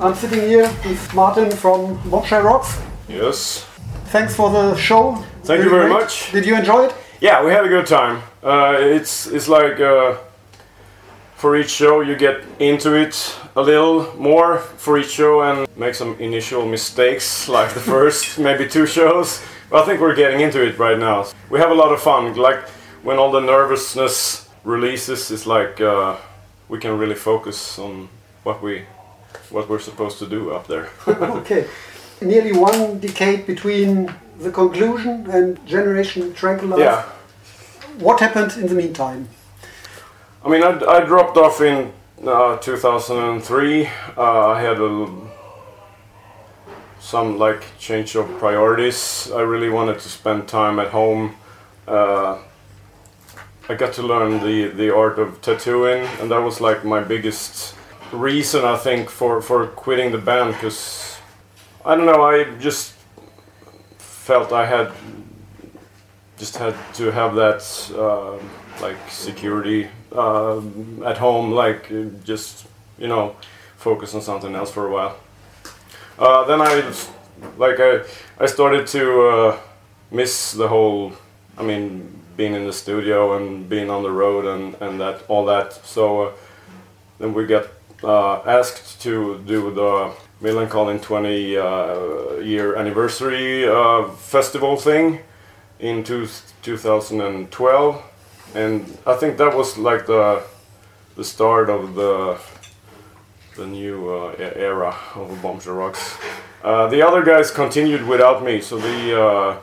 I'm sitting here with Martin from Bombshell Rocks. Yes. Thanks for the show. Thank you very much. Did you enjoy it? Yeah, we had a good time. Uh, it's it's like uh, for each show you get into it a little more for each show and make some initial mistakes like the first maybe two shows. But I think we're getting into it right now. We have a lot of fun. Like when all the nervousness releases, it's like uh, we can really focus on what we what we're supposed to do up there. okay. Nearly one decade between the conclusion and Generation Tranquilize. yeah. What happened in the meantime? I mean, I, I dropped off in uh, 2003. Uh, I had a, some like change of priorities. I really wanted to spend time at home. Uh, I got to learn the, the art of tattooing, and that was like my biggest reason I think for, for quitting the band because I don't know. I just felt I had just had to have that uh, like security uh, at home, like just you know focus on something else for a while. Uh, then I like I I started to uh, miss the whole. I mean, being in the studio and being on the road and and that all that. So uh, then we got asked to do the Millencolin 20 uh, year anniversary uh, festival thing in two, 2012 and I think that was like the the start of the the new uh, era of Bombshell Rocks. Uh, the other guys continued without me, so they uh,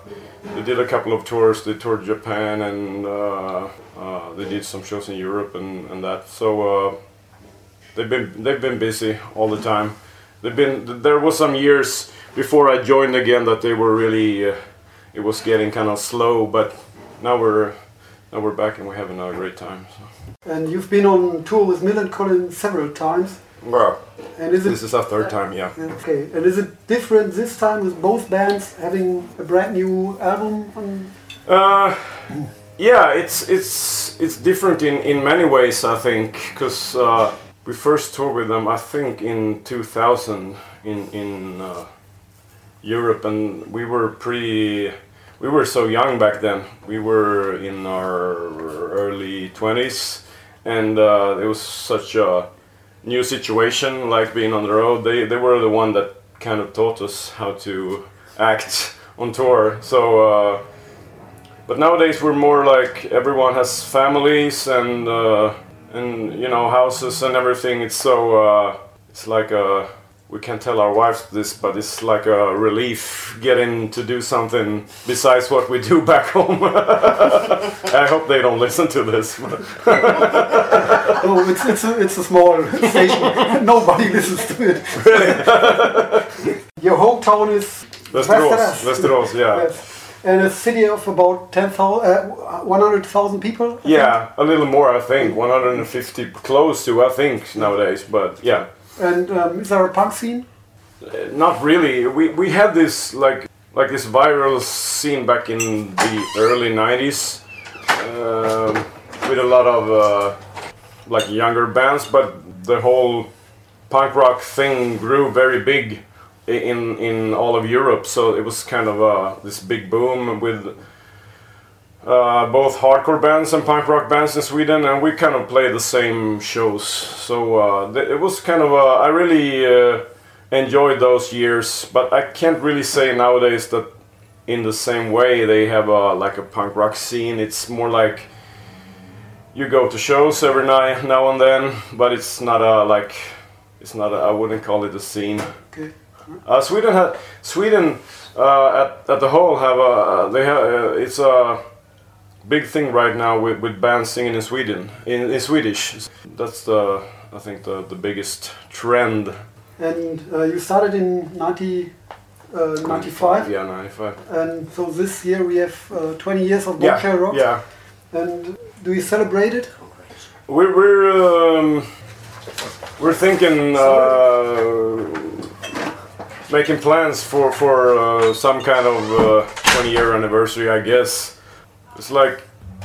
they did a couple of tours. They toured Japan and uh, uh, they did some shows in Europe and, and that. So uh, they've been they've been busy all the time. They've been there was some years before I joined again that they were really uh, it was getting kind of slow, but now we're now we're back and we're having a great time. So. And you've been on tour with Millencolin several times. Well, And is it this is our third time, yeah. okay? And is it different this time with both bands having a brand new album? On, Uh, yeah, it's it's it's different in, in many ways, I think, because uh, we first toured with them, I think, in 2000 in in uh, Europe, and we were pretty. We were so young back then. We were in our early 20s, and uh, it was such a new situation, like being on the road. They they were the one that kind of taught us how to act on tour. So. Uh, but nowadays we're more like everyone has families and uh, and you know houses and everything. It's so uh, it's like a we can't tell our wives this, but it's like a relief getting to do something besides what we do back home. I hope they don't listen to this. Oh, it's it's a, it's a small station. Nobody listens to it. really Your hometown is Västerås, Västerås, yeah. Yes. And a city of about 10,000, uh, 100,000 people? I think? Yeah, a little more, I think. 150 close to, I think, nowadays. But yeah. And um, is there a punk scene? Not really. We we had this like like this viral scene back in the early '90s um, with a lot of uh, like younger bands, but the whole punk rock thing grew very big in in all of Europe. So it was kind of uh, this big boom with uh, both hardcore bands and punk rock bands in Sweden, and we kind of played the same shows. So uh, it was kind of uh, I really uh, enjoyed those years, but I can't really say nowadays that in the same way they have a like a punk rock scene. It's more like you go to shows every night now and then, but it's not a like it's not a, I wouldn't call it a scene. Okay. Uh, Sweden had Sweden uh, at at the whole have a they have uh, it's a big thing right now with, with bands singing in Sweden in, in Swedish. That's the I think the the biggest trend. And uh, you started in 90, uh, 95. Yeah, ninety five. And so this year we have uh, 20 years of Yeah, Bombshell Rock. yeah. And do you celebrate it? We're we're um, we're thinking uh, making plans for for uh, some kind of uh, 20 year anniversary, I guess. It's like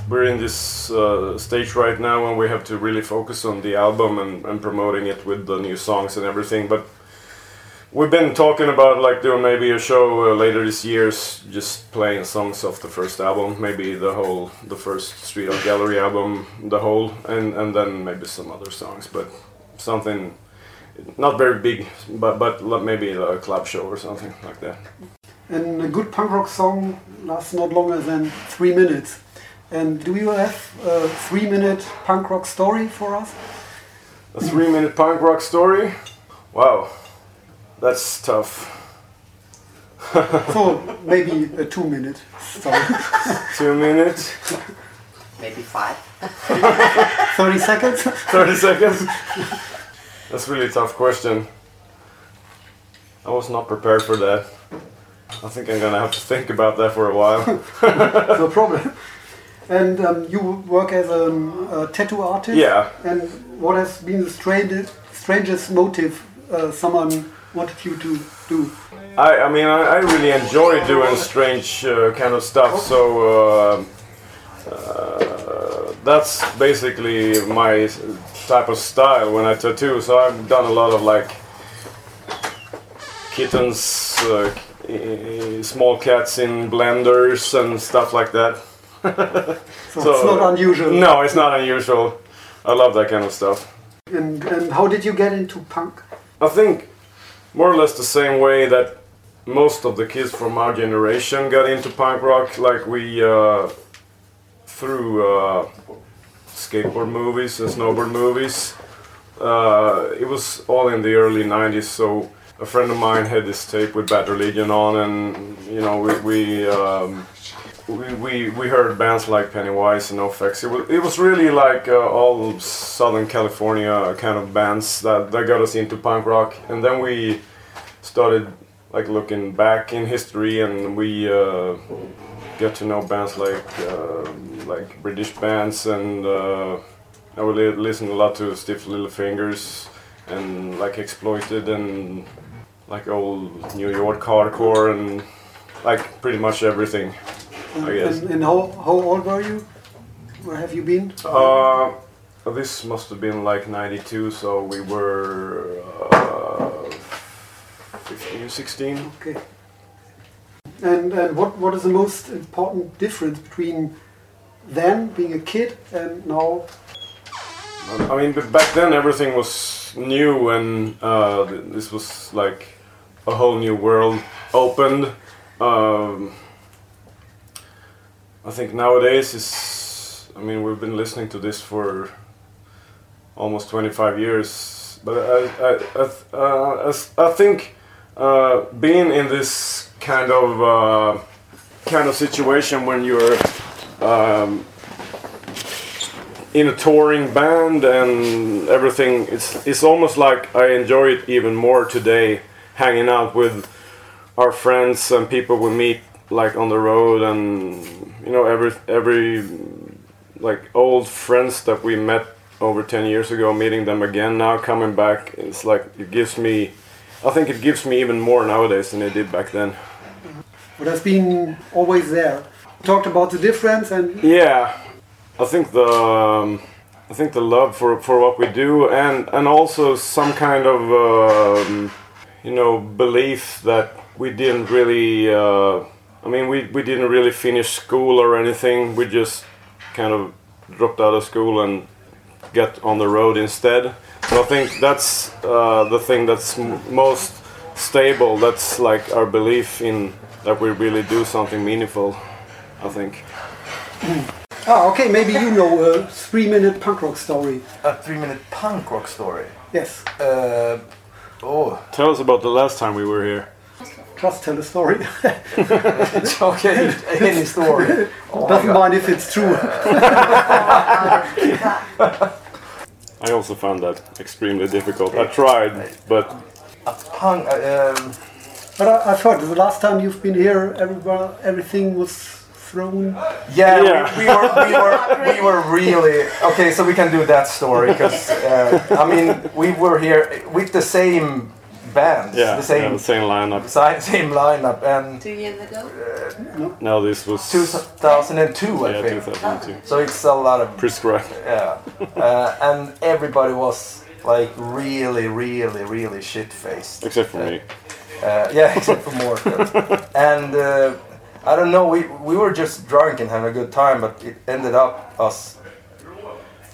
we're in this uh, stage right now when we have to really focus on the album and, and promoting it with the new songs and everything. But we've been talking about like doing maybe a show uh, later this year, just playing songs of the first album, maybe the whole, the first Street Art Gallery album, the whole, and and then maybe some other songs, but something not very big, but but maybe a club show or something like that. And a good punk rock song lasts not longer than three minutes. And do you have a three minute punk rock story for us? A three-minute punk rock story. Wow, that's tough. So maybe a two minute story. Two minutes, Maybe five. 30 seconds? thirty seconds. That's a really tough question. I was not prepared for that. I think I'm gonna have to think about that for a while. no problem. And um, you work as a, a tattoo artist? Yeah. And what has been the strangest, strangest motive uh, someone wanted you to do? I, I mean, I, I really enjoy doing strange uh, kind of stuff. So uh, uh, that's basically my type of style when I tattoo. So I've done a lot of like kittens, uh, small cats in blenders and stuff like that. So, it's not unusual. No, it's not unusual. I love that kind of stuff. And, and how did you get into punk? I think more or less the same way that most of the kids from our generation got into punk rock, like we uh, through uh, skateboard movies and snowboard movies. Uh, it was all in the early '90s, so a friend of mine had this tape with Bad Religion on, and you know we we, um, we, we, we heard bands like Pennywise and NoFX. It was, it was really like uh, all Southern California kind of bands that, that got us into punk rock, and then we started like looking back in history, and we uh, get to know bands like uh, like British bands, and uh, I would li- listen a lot to Stiff Little Fingers and like Exploited and like old New York hardcore and like pretty much everything. I guess. And, and how, how old were you? Where have you been? Uh, this must have been like 92, so we were uh, 15, 16. Okay. And, and what, what is the most important difference between then being a kid and now? I mean, back then everything was new, and uh, this was like a whole new world opened. Um, I think nowadays is. I mean, we've been listening to this for almost 25 years, but I, I, I, uh, I think uh, being in this kind of uh, kind of situation when you're um, in a touring band and everything it's it's almost like I enjoy it even more today hanging out with our friends and people we meet like on the road and you know every every like old friends that we met over 10 years ago meeting them again now coming back it's like it gives me I think it gives me even more nowadays than it did back then What has been always there? Talked about the difference and Yeah, I think the um, I think the love for for what we do and and also some kind of um, you know belief that we didn't really. Uh, I mean, we we didn't really finish school or anything. We just kind of dropped out of school and get on the road instead. So I think that's uh, the thing that's most stable. That's like our belief in that we really do something meaningful. I think. ah, okay, maybe you know a three-minute punk rock story. A three minute punk rock story. Yes, Uh, oh, Tell us about the last time we were here. just tell a story. it's okay. Any story. Oh Doesn't mind if it's true. I also found that extremely difficult. I tried, but A punk. Uh, um, But I, I've heard the last time you've been here, everywhere, everything was thrown. yeah, Yeah. We, we were we were we were really okay. So we can do that story because uh, I mean we were here with the same bands, yeah, the same yeah, the same lineup. si- same lineup, and Two years ago? No, this was 2002, I think. 2002. So it's a lot of Prescribed. yeah, uh, and everybody was like really, really, really shit faced. Except for me. Uh, yeah, except for Morten. and uh, I don't know, we, we were just drunk and having a good time, but it ended up us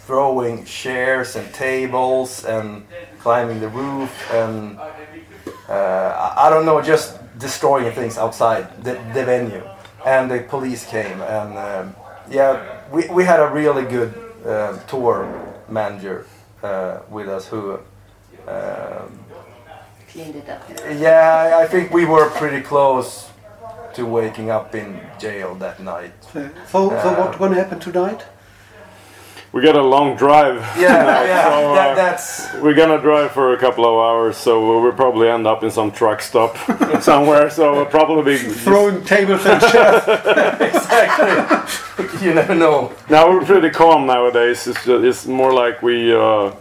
throwing chairs and tables and climbing the roof and uh, I don't know, just destroying things outside the, the venue. And the police came and um, yeah, we, we had a really good uh, tour manager uh, with us who um, Cleaned it up. yeah, I think we were pretty close to waking up in jail that night. So, so what's going to happen tonight? We got a long drive. Yeah, yeah, So, uh, that, that's We're gonna drive for a couple of hours, so we'll probably end up in some truck stop somewhere. So we'll probably be. Throwing tables and chairs. exactly. you never know. Now we're pretty calm nowadays. It's just, it's more like we uh,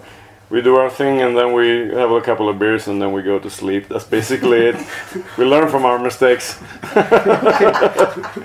we do our thing and then we have a couple of beers and then we go to sleep. That's basically it. We learn from our mistakes.